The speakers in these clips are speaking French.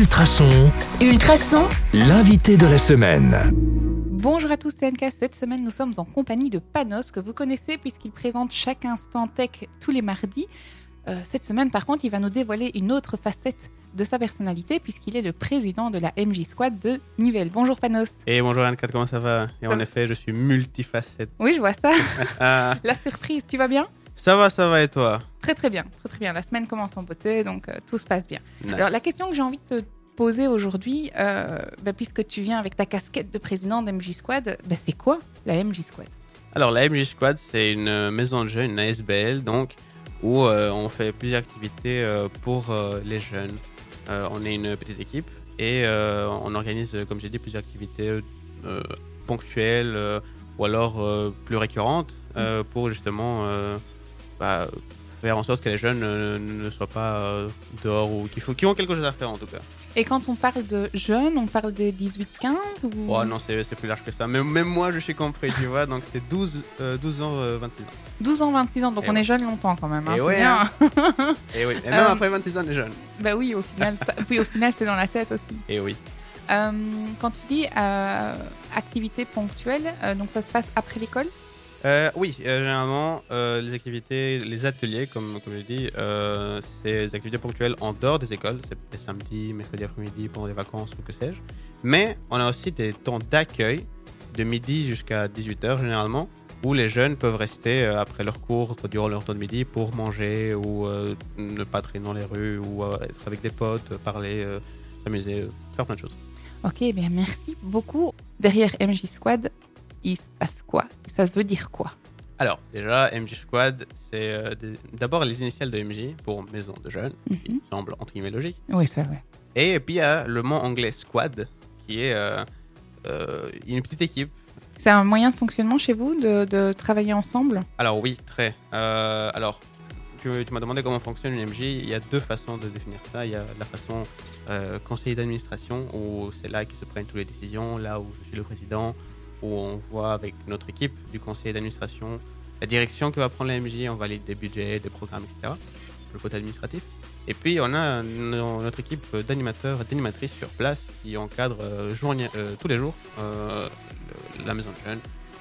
Ultrason, Ultrason, l'invité de la semaine. Bonjour à tous, c'est NK. Cette semaine, nous sommes en compagnie de Panos, que vous connaissez puisqu'il présente chaque instant tech tous les mardis. Euh, cette semaine, par contre, il va nous dévoiler une autre facette de sa personnalité puisqu'il est le président de la MJ Squad de Nivelles. Bonjour Panos. Et bonjour Anne-Cat, comment ça va? Et Ça en va. effet, je suis multifacette. Oui, je vois ça. La surprise, tu vas bien? Ça va, ça va et toi Très très bien, très très bien. La semaine commence en beauté, donc euh, tout se passe bien. Nice. Alors la question que j'ai envie de te poser aujourd'hui, euh, bah, puisque tu viens avec ta casquette de président d'MJ Squad, bah, c'est quoi la MJ Squad? Alors, la MJ Squad, c'est une euh, maison de jeunes, une ASBL, donc, où euh, on fait plusieurs activités pour les jeunes. On est une petite équipe et on organise, comme j'ai dit, plusieurs activités ponctuelles ou alors plus récurrentes euh, pour justement bah, faire en sorte que les jeunes euh, ne soient pas euh, dehors ou qu'il faut, qui ont quelque chose à faire en tout cas. Et quand on parle de jeunes, on parle des 18-15 ou... Oh non, c'est plus large que ça. Même, même moi, je suis compris, tu vois. Donc, c'est 12, euh, 12 ans, euh, 26 ans. 12 ans, 26 ans, donc Et on ouais. est jeune longtemps quand même. hein, Et ouais, bien. Et oui. Et même après 26 ans, on est jeune. bah oui, au final, ça- puis au final, c'est dans la tête aussi. Et oui. Quand tu dis activité ponctuelle, donc ça se passe après l'école? Euh, oui, euh, généralement, euh, les activités, les ateliers, comme, comme je euh, c'est des activités ponctuelles en dehors des écoles. C'est les samedis, mercredi après-midi, pendant les vacances ou que sais-je. Mais on a aussi des temps d'accueil de midi jusqu'à 18h généralement, où les jeunes peuvent rester après leur cours, durant leur temps de midi, pour manger ou ne pas traîner dans les rues ou être avec des potes, parler, s'amuser, faire plein de choses. Ok, bien merci beaucoup. Derrière MJ Squad, il se passe quoi? Ça veut dire quoi? Alors, déjà, MJ Squad, c'est euh, des- d'abord les initiales de MJ pour Maison de Jeunes, qui Mhm. semble entre guillemets logique. Oui, c'est vrai. Et puis il y a le mot anglais Squad, qui est euh, euh, une petite équipe. C'est un moyen de fonctionnement chez vous de, de travailler ensemble? Alors oui, très. Alors, tu, tu m'as demandé comment fonctionne une MJ. Il y a deux façons de définir ça. Il y a la façon conseiller d'administration, où c'est là qu'ils se prennent toutes les décisions, là où je suis le président, où on voit avec notre équipe du conseiller d'administration la direction que va prendre la MJ, on valide des budgets, des programmes, etc. Le côté administratif. Et puis on a no- notre équipe d'animateurs et d'animatrices sur place qui encadrent euh, euh, tous les jours euh, le- la maison de jeunes,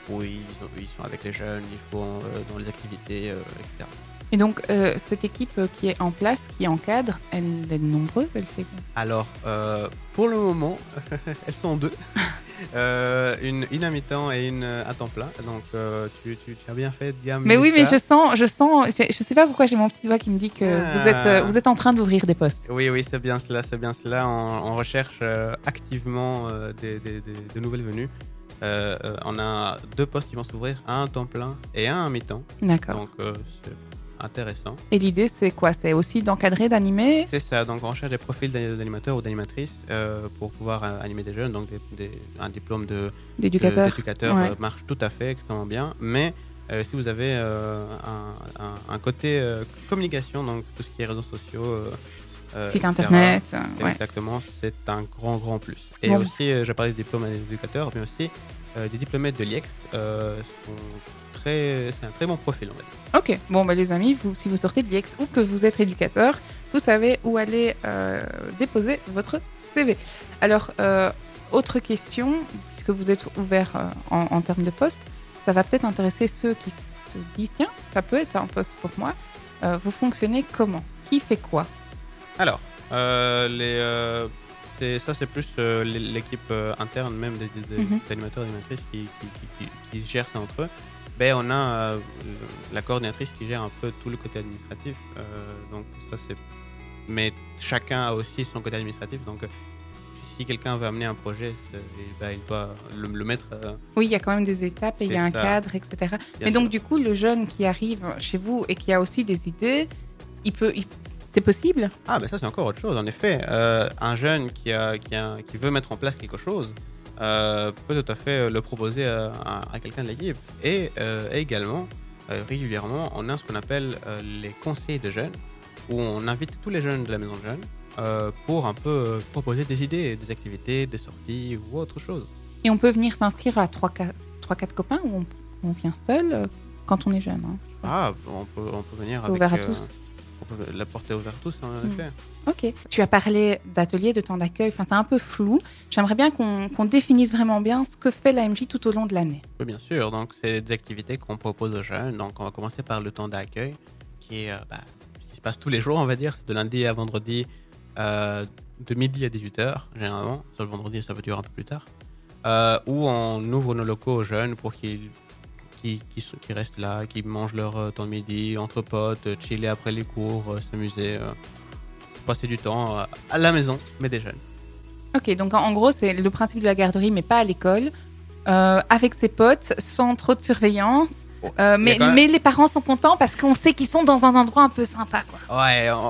où ils, ont- ils sont avec les jeunes, ils font dans les activités, etc. Et donc, cette équipe qui est en place, qui encadre, elle est nombreuse Elle fait Alors, pour le moment, elles sont deux. Euh, une, une à mi-temps et une à temps plein. Donc, euh, tu, tu- tu as bien fait, Diam. Mais oui, mais je sens, je sens, je, je sais pas pourquoi j'ai mon petit doigt qui me dit que Ah. vous, êtes, euh, vous êtes en train d'ouvrir des postes. Oui, oui, c'est bien cela, c'est bien cela. On, on recherche euh, activement euh, des, des- des- de nouvelles venues. Euh, euh, on a deux postes qui vont s'ouvrir, un à temps plein et un à mi-temps. D'accord. Donc, euh, intéressant. Et l'idée, c'est quoi? C'est aussi d'encadrer, d'animer? C'est ça, donc on recherche des profils d'ani- d'animateurs ou d'animatrices euh, pour pouvoir euh, animer des jeunes. Donc, des- des- un diplôme de, de- d'éducateur Ouais. euh, marche tout à fait extrêmement bien. Mais si vous avez un, un- un côté communication, donc tout ce qui est réseaux sociaux, Site internet. ouais. Exactement, c'est un grand, grand plus. Et Bon. aussi, je parlais des diplômes d'éducateur, mais aussi des diplômés de l'IEX euh, sont très. C'est un très bon profil, va dire. Ok, bon, bah, les amis, vous, si vous sortez de l'IEX ou que vous êtes éducateur, vous savez où aller euh, déposer votre CV. Alors, euh, autre question, puisque vous êtes ouvert euh, en, en termes de poste, ça va peut-être intéresser ceux qui se disent tiens, ça peut être un poste pour moi. Euh, vous fonctionnez comment? Qui fait quoi? Alors, euh, les, ça, c'est plus euh, l'é- l'équipe euh, interne, même des, des- des Mhm. animateurs et animatrices qui, qui, qui- qui- qui gèrent ça entre eux. Ben, on a euh, la coordinatrice qui gère un peu tout le côté administratif. donc, ça, c'est. Mais chacun a aussi son côté administratif. Donc, si quelqu'un veut amener un projet, il doit le, le mettre. euh, Oui, il y a quand même des étapes et il y a un cadre, etc. bien Mais donc, du coup, le jeune qui arrive chez vous et qui a aussi des idées, il peut. il- C'est possible Ah, mais ça, c'est encore autre chose. En effet, Euh, un jeune qui, a, qui, a- qui veut mettre en place quelque chose euh, peut tout à fait euh, le proposer à, à- à quelqu'un de l'équipe. Et, euh, également, régulièrement, on a ce qu'on appelle les conseils de jeunes, où on invite tous les jeunes de la maison de jeunes pour un peu proposer des idées, des activités, des sorties ou autre chose. Et on peut venir s'inscrire à 3-4 copains ou on, on vient seul quand on est jeune. hein. Ah, on peut, on peut venir avec. ouvert à tous la porter ouvert à tous, hein, en Mm. effet. Ok. Tu as parlé d'atelier, de temps d'accueil. Enfin, c'est un peu flou. J'aimerais bien qu'on définisse vraiment bien ce que fait l'AMJ tout au long de l'année. Oui, bien sûr. Donc, c'est des activités qu'on propose aux jeunes. Donc, on va commencer par le temps d'accueil, qui est euh, bah, qui se passe tous les jours, on va dire. C'est de lundi à vendredi, euh, de midi à 18h, généralement. Sur le vendredi, ça peut durer un peu plus tard. Euh, où on ouvre nos locaux aux jeunes pour qu'ils qui, qui, sont- qui restent là, qui mangent leur euh, temps de midi entre potes, euh, chiller après les cours, euh, s'amuser, passer du temps à la maison, mais des jeunes. Ok, donc en, gros, c'est le principe de la garderie, mais pas à l'école, euh, avec ses potes, sans trop de surveillance. Oh, Euh, il y mais, même- les parents sont contents parce qu'on sait qu'ils sont dans un endroit un peu sympa. Quoi.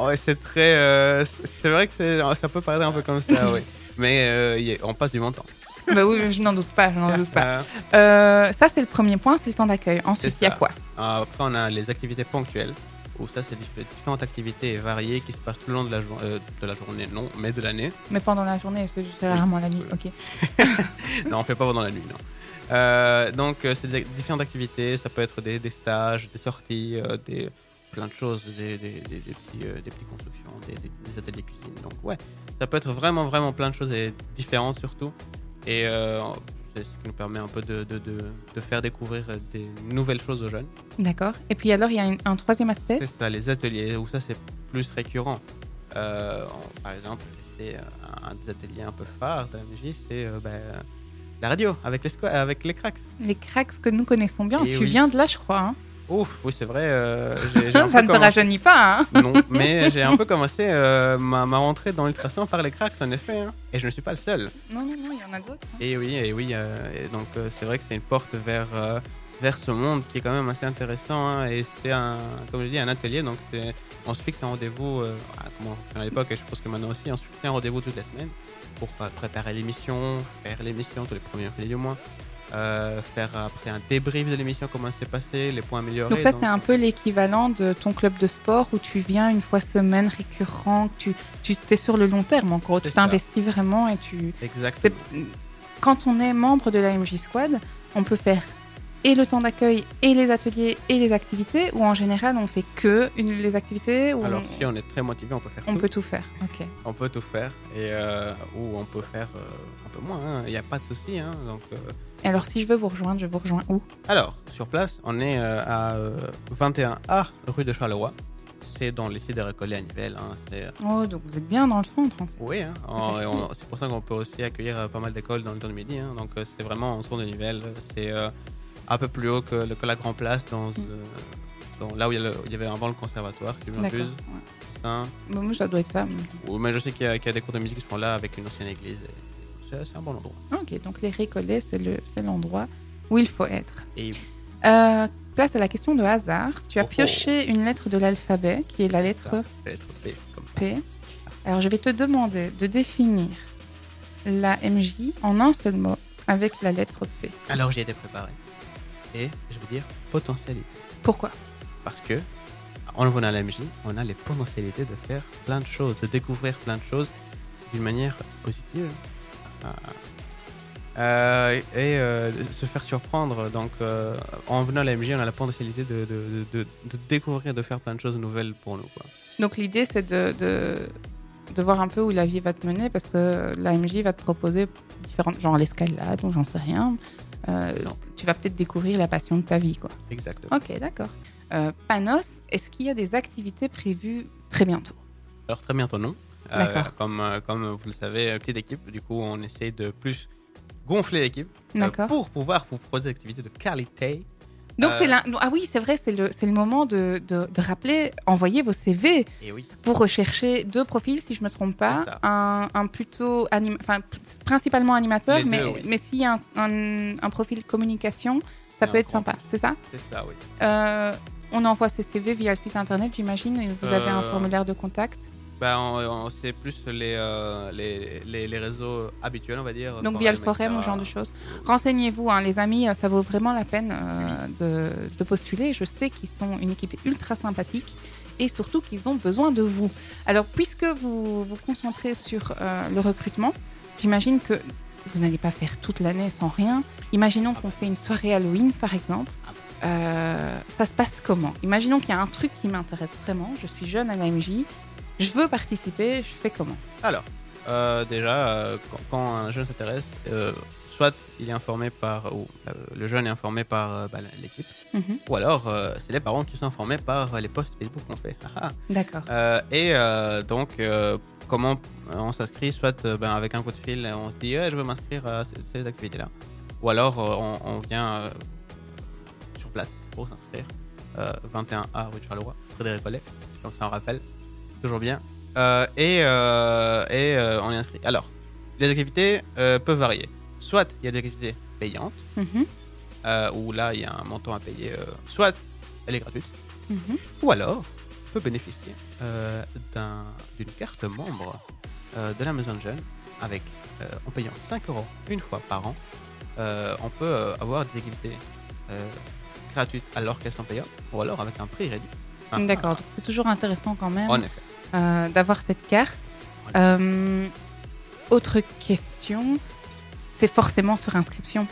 Ouais, c'est très. euh, c'est vrai que ça peut paraître un peu comme ça, oui. Mais euh, on passe du bon temps. Bah oui, je n'en doute pas, je n'en doute pas. Euh, Euh, ça, c'est le premier point, c'est le temps d'accueil. Ensuite, il y a quoi? Après, on a les activités ponctuelles, où ça, c'est diff- différentes activités variées qui se passent tout le long de la, jour- euh, de la journée, non, mais de l'année. Mais pendant la journée, c'est c'est rarement la nuit. Oui. Ok. non, on fait pas pendant la nuit, non. Euh, donc, c'est différentes activités. Ça peut être des, des stages, des sorties, des, plein de choses, des, des, des- des petits, euh, des petites constructions, des ateliers cuisine. Donc, ouais, ça peut être vraiment, vraiment plein de choses et différentes surtout. Et euh, c'est ce qui nous permet un peu de, de, de, de faire découvrir des nouvelles choses aux jeunes. D'accord. Et puis alors, il y a une- un troisième aspect? C'est ça, les ateliers, où ça c'est plus récurrent. Euh, on- par exemple, c'est euh, un des ateliers un peu phares de la MJ, c'est euh, ben, la radio avec les, avec les cracks. Les cracks que nous connaissons bien. Et tu oui. viens de là, je crois. hein. Ouf, oui, c'est vrai. euh, Ça ne te rajeunit pas. Hein Non, mais j'ai un peu commencé euh, ma, ma rentrée dans l'ultrason par les cracks, en effet. hein. Et je ne suis pas le seul. non, non, Et oui, et oui. euh, et donc, euh, c'est vrai que c'est une porte vers, euh, vers ce monde qui est quand même assez intéressant. hein, et c'est un, comme je dis, un atelier. Donc, c'est, on se fixe un rendez-vous, comment à l'époque, et je pense que maintenant aussi, on se fixe un rendez-vous toutes les semaines pour préparer l'émission, faire l'émission tous les premiers du mois. Euh, faire après un débrief de l'émission, comment s'est passé, les points améliorés. Donc ça, c'est un peu l'équivalent de ton club de sport où tu viens une fois semaine récurrent, tu, tu es sur le long terme en gros, tu t'investis vraiment et tu... Exactement. Quand on est membre de la MJ Squad, on peut faire et le temps d'accueil et les ateliers et les activités ou en général on fait que une, les activités ou Alors, on, si on est très motivé, on peut faire on tout. peut tout faire. Ok. On peut tout faire et euh, ou on peut faire euh, un peu moins. hein. Il n'y a pas de souci. hein. Donc, euh, Et alors si je veux vous rejoindre, je vous rejoins où? Alors sur place, on est à euh, 21A rue de Charleroi. C'est dans les des récollets à Nivelles. hein. C'est Oh, donc vous êtes bien dans le centre. en fait. oui. hein. On- C'est pour ça qu'on peut aussi accueillir pas mal d'écoles dans le temps de midi. hein. Donc c'est vraiment en centre de Nivelles. C'est euh, un peu plus haut que, le- que la Grand Place, dans, euh, dans- là où il y, a le- il y avait avant le conservatoire, si je m'abuse. ouais. Ça. Bon, moi, ça doit être ça. Mais je sais qu'il y, a- qu'il y a des cours de musique qui sont là avec une ancienne église. C'est un bon endroit. Ok, donc les récollets, c'est le- c'est l'endroit où il faut être. Et Euh, place à la question de hasard. Tu as Oh, oh. pioché une lettre de l'alphabet, qui est la lettre ça, c'est lettre P, comme P. Alors, je vais te demander de définir la MJ en un seul mot avec la lettre P. Alors j'ai été préparé. Et je veux dire potentialité. Pourquoi? Parce que en venant à l'AMJ, on a les potentialités de faire plein de choses, de découvrir plein de choses d'une manière positive. Ah. Euh, et euh, de se faire surprendre. Donc euh, en venant à l'AMJ, on a la potentialité de, de, de, de découvrir, de faire plein de choses nouvelles pour nous. Quoi. Donc, l'idée, c'est de, de, voir un peu où la vie va te mener parce que la MJ va te proposer différentes, genre l'escalade ou j'en sais rien. Euh, tu vas peut-être découvrir la passion de ta vie, quoi. Exactement. Ok, d'accord. Euh, Panos, est-ce qu'il y a des activités prévues très bientôt? Alors très bientôt non. Euh, D'accord. comme, euh, comme vous le savez, euh, petite équipe, du coup on essaye de plus gonfler l'équipe euh, pour pouvoir vous proposer des activités de qualité. Donc Euh, c'est l'un- ah oui, c'est vrai, c'est le, c'est le moment de, de, de rappeler, envoyez vos CV. Et oui, Vous recherchez deux profils, si je ne me trompe pas. Un, un plutôt, anim- enfin, principalement animateur, mais, oui. mais s'il y a un, un, un profil communication, ça peut être sympa, c'est ça? C'est ça, oui. Euh, On envoie ses CV via le site internet, j'imagine, et vous avez un Euh, formulaire de contact? Bah, c'est plus les, euh, les, les, les réseaux habituels, on va dire. Donc via le forum ou ce genre de choses. Renseignez-vous, hein, les amis, euh, ça vaut vraiment la peine euh, de, de postuler. Je sais qu'ils sont une équipe ultra sympathique et surtout qu'ils ont besoin de vous. Alors, puisque vous vous concentrez sur euh, le recrutement, j'imagine que vous n'allez pas faire toute l'année sans rien. Imaginons qu'on fait une soirée Halloween, par exemple. euh, ça se passe comment? Imaginons qu'il y a un truc qui m'intéresse vraiment, je suis jeune à l'AMJ, je veux participer, je fais comment? Alors, euh, déjà, euh, quand, quand un jeune s'intéresse, euh, soit il est informé par, ou le jeune est informé par bah, l'équipe, Mhm. ou alors c'est les parents qui sont informés par les posts Facebook qu'on fait. Ah, ah. D'accord. Et donc, comment on s'inscrit Soit ben, avec un coup de fil, on se dit je veux m'inscrire à cette, cette activité-là. Ou alors on, on vient sur place pour s'inscrire. Euh, 21A rue de Charleroi, Frédéric Collet, comme ça on rappelle. Toujours bien. Euh, et euh, et euh, on est inscrit. Alors, les activités peuvent varier. Soit il y a des activités payantes, Mhm. où là il y a un montant à payer. soit elle est gratuite. Mhm. Ou alors, on peut bénéficier d'un- d'une carte membre de la Maison de Jeunes avec, en payant 5 euros une fois par an, on peut avoir des activités gratuites alors qu'elles sont payantes, ou alors avec un prix réduit. D'accord, c'est toujours intéressant quand même En effet. Euh, d'avoir cette carte. Euh, autre question, c'est forcément sur inscription.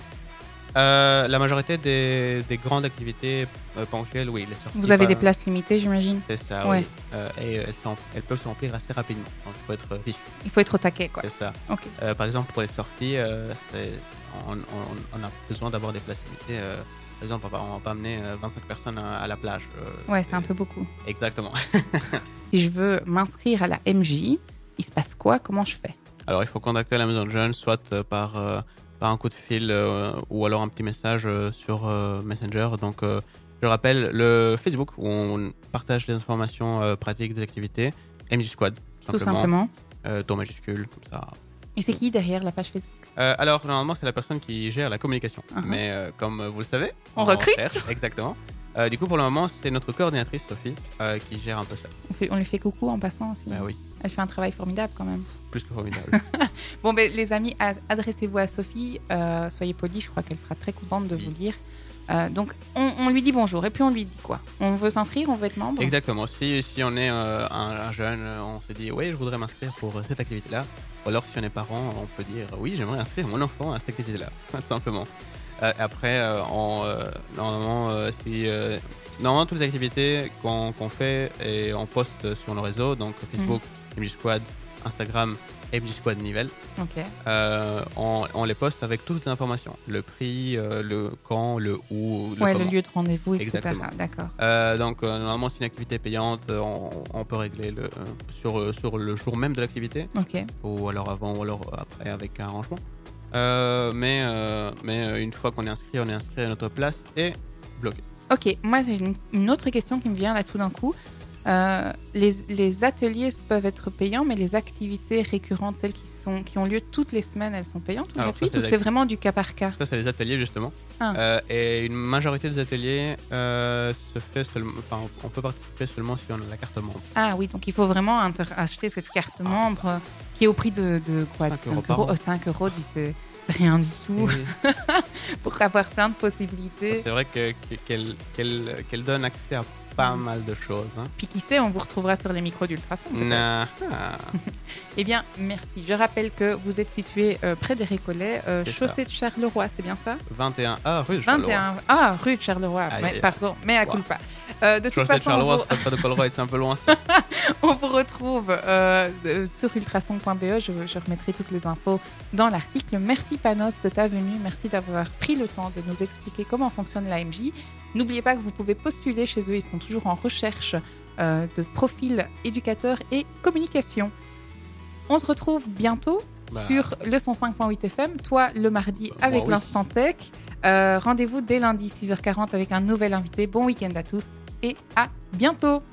Euh, la majorité des, des grandes activités euh, ponctuelles, oui, les sorties. Vous avez des places limitées, j'imagine. C'est ça, Ouais. oui. Euh, et elles, sont- elles peuvent se remplir assez rapidement. Donc, il faut être vif. Il faut être au taquet, quoi. C'est ça. Ok. Euh, par exemple, pour les sorties, on, on- on a besoin d'avoir des places limitées. par exemple, on va, on va pas amener euh, 25 personnes à, à la plage. Ouais, c'est un peu beaucoup. Exactement. Si je veux m'inscrire à la MJ, il se passe quoi? Comment je fais? Alors, il faut contacter la maison de jeunes, soit euh, par, euh, par un coup de fil euh, ou alors un petit message euh, sur Messenger. Donc, je rappelle le Facebook où on partage des informations pratiques des activités. MJ Squad, Tout simplement. Euh, ton majuscule, comme ça. Et c'est qui derrière la page Facebook? Euh, alors, normalement, c'est la personne qui gère la communication. Uh-huh. Mais euh, comme vous le savez, On recrute. cherche, exactement. Euh, du coup, pour le moment, c'est notre coordinatrice, Sophie, euh, qui gère un peu ça. on, fait- on lui fait coucou en passant aussi. Bah oui, Elle fait un travail formidable quand même. plus que formidable. Bon, ben, les amis, adressez-vous à Sophie. euh, soyez polis, je crois qu'elle sera très contente de Oui. vous lire. Donc, on, on lui dit bonjour et puis on lui dit quoi? On veut s'inscrire, on veut être membre? Exactement. Si, si on est un, un jeune, on se dit, oui, je voudrais m'inscrire pour cette activité-là. Ou alors, si on est parent, on peut dire, oui, j'aimerais inscrire mon enfant à cette activité-là, tout simplement. Euh, après, euh, euh, normalement, si, normalement, toutes les activités qu'on fait et on poste sur nos réseaux, donc Facebook, MJ Squad, Instagram, MJ Squad Nivelle. Ok. Euh, on, on les poste avec toutes les informations. Le prix, euh, le quand, le où, le Ouais, le lieu de rendez-vous, etc. D'accord. Euh, donc normalement, si une activité est payante, on, on peut régler le, sur, sur le jour même de l'activité, Ok. ou alors avant, ou alors après avec un arrangement. Euh, mais euh, mais euh, une fois qu'on est inscrit, on est inscrit à notre place et bloqué. Ok, moi j'ai une, autre question qui me vient là tout d'un coup. Les, les ateliers peuvent être payants, mais les activités récurrentes, celles qui, sont, qui ont lieu toutes les semaines, elles sont payantes ou gratuites ou c'est vraiment du cas par cas? Ça, c'est les ateliers justement. Ah. Euh, et une majorité des ateliers euh, se fait seulement, enfin, on peut participer seulement si on a la carte membre. Ah oui, donc il faut vraiment acheter cette carte membre euh, qui est au prix de, de quoi de 5 euros. Oh, 5 euros, c'est rien du tout Et pour avoir plein de possibilités. c'est vrai que- que- qu'elle qu'elle- qu'elle donne accès à pas mal de choses. Hein. Puis qui sait, on vous retrouvera sur les micros d'ultrasons. peut-être. Nah. Ah. Eh bien, merci. Je rappelle que vous êtes situé euh, près des Récollets, euh, C'est ça. chaussée de Charleroi, c'est bien ça? 21A rue de Charleroi. 21. Ah, rue de Charleroi. Pardon, mais à Wow. culpa. Euh, de toute Chaussée de façon, on Charleroi, vous, c'est pas de Colruyt, c'est un peu loin. ça. on vous retrouve euh, sur ultrason.be. Je, je remettrai toutes les infos dans l'article. Merci Panos de ta venue. Merci d'avoir pris le temps de nous expliquer comment fonctionne l'AMJ. N'oubliez pas que vous pouvez postuler chez eux. Ils sont toujours en recherche euh, de profils éducateurs et communication. On se retrouve bientôt Bah. sur le 105.8 FM, toi le mardi Bah avec oui. l'Instant Tech. Euh, Rendez-vous dès lundi 6h40 avec un nouvel invité. Bon week-end à tous et à bientôt